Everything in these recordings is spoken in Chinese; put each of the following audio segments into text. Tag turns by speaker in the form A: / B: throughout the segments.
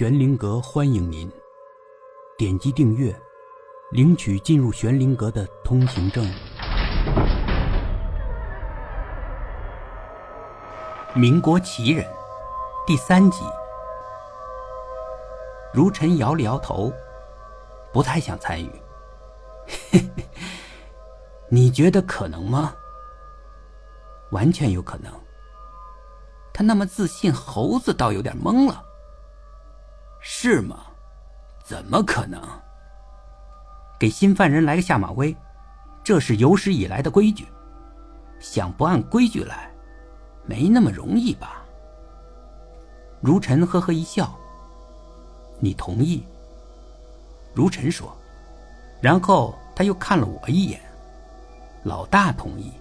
A: 玄灵阁欢迎您，点击订阅，领取进入玄灵阁的通行证。民国奇人第三集，如尘摇了摇头，不太想参与。你觉得可能吗？完全有可能。他那么自信，猴子倒有点懵了。是吗？怎么可能？给新犯人来个下马威，这是有史以来的规矩。想不按规矩来，没那么容易吧？如尘呵呵一笑。你同意？如尘说，然后他又看了我一眼。老大同意，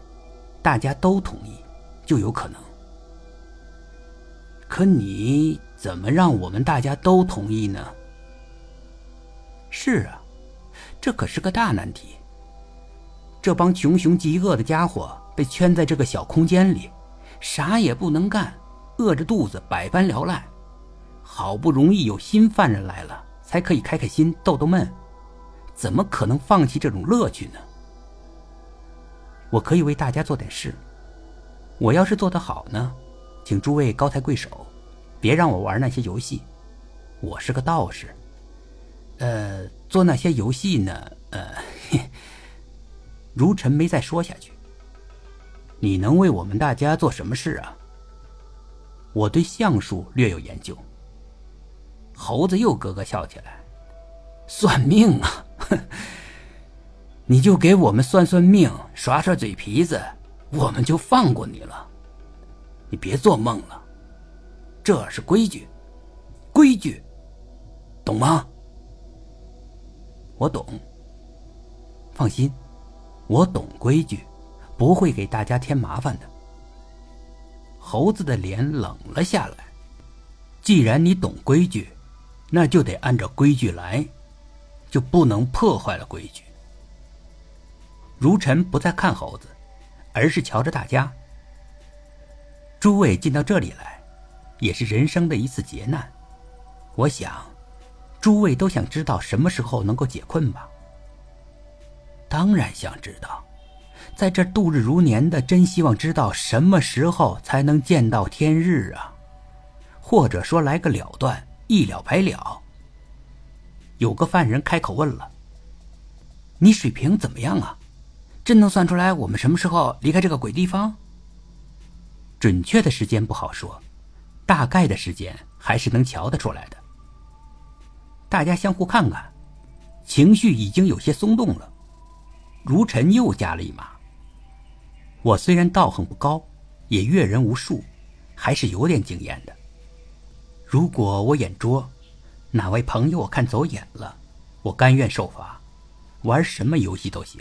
A: 大家都同意，就有可能。可你怎么让我们大家都同意呢？是啊，这可是个大难题。这帮穷凶极恶的家伙被圈在这个小空间里，啥也不能干，饿着肚子百般聊赖。好不容易有新犯人来了，才可以开开心、逗逗闷，怎么可能放弃这种乐趣呢？我可以为大家做点事。我要是做得好呢？请诸位高抬贵手，别让我玩那些游戏。我是个道士，呃，做那些游戏呢，呃，如尘没再说下去。你能为我们大家做什么事啊？我对相术略有研究。猴子又咯咯笑起来，算命啊，你就给我们算算命，耍耍嘴皮子，我们就放过你了。你别做梦了，这是规矩，规矩，懂吗？我懂。放心，我懂规矩，不会给大家添麻烦的。猴子的脸冷了下来。既然你懂规矩，那就得按照规矩来，就不能破坏了规矩。如尘不再看猴子，而是瞧着大家。诸位进到这里来，也是人生的一次劫难。我想，诸位都想知道什么时候能够解困吧？当然想知道，在这度日如年的，真希望知道什么时候才能见到天日啊！或者说来个了断，一了百了。有个犯人开口问了：“你水平怎么样啊？真能算出来我们什么时候离开这个鬼地方？”准确的时间不好说，大概的时间还是能瞧得出来的。大家相互看看，情绪已经有些松动了。如尘又加了一码。我虽然道行不高，也阅人无数，还是有点经验的。如果我眼拙，哪位朋友我看走眼了，我甘愿受罚，玩什么游戏都行。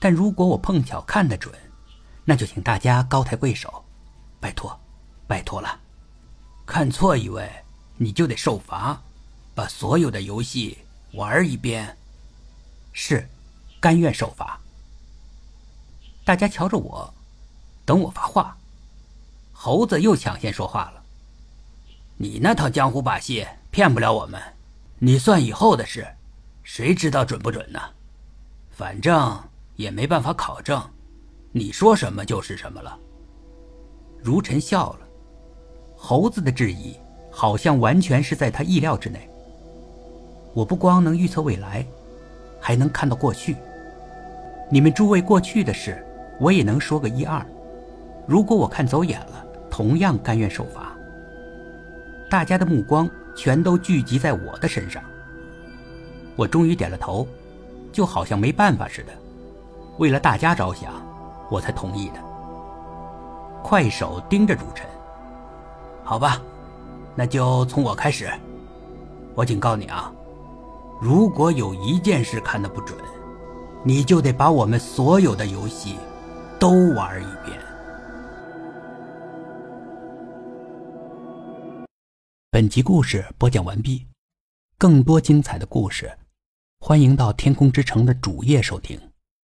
A: 但如果我碰巧看得准，那就请大家高抬贵手，拜托，拜托了。看错一位，你就得受罚，把所有的游戏玩一遍。是，甘愿受罚。大家瞧着我，等我发话。猴子又抢先说话了：“你那套江湖把戏骗不了我们，你算以后的事，谁知道准不准呢？反正也没办法考证。”你说什么就是什么了。如尘笑了，猴子的质疑好像完全是在他意料之内。我不光能预测未来，还能看到过去。你们诸位过去的事，我也能说个一二。如果我看走眼了，同样甘愿受罚。大家的目光全都聚集在我的身上。我终于点了头，就好像没办法似的。为了大家着想。我才同意的。快手盯着主臣，好吧，那就从我开始。我警告你啊，如果有一件事看得不准，你就得把我们所有的游戏都玩一遍。本集故事播讲完毕，更多精彩的故事，欢迎到天空之城的主页收听。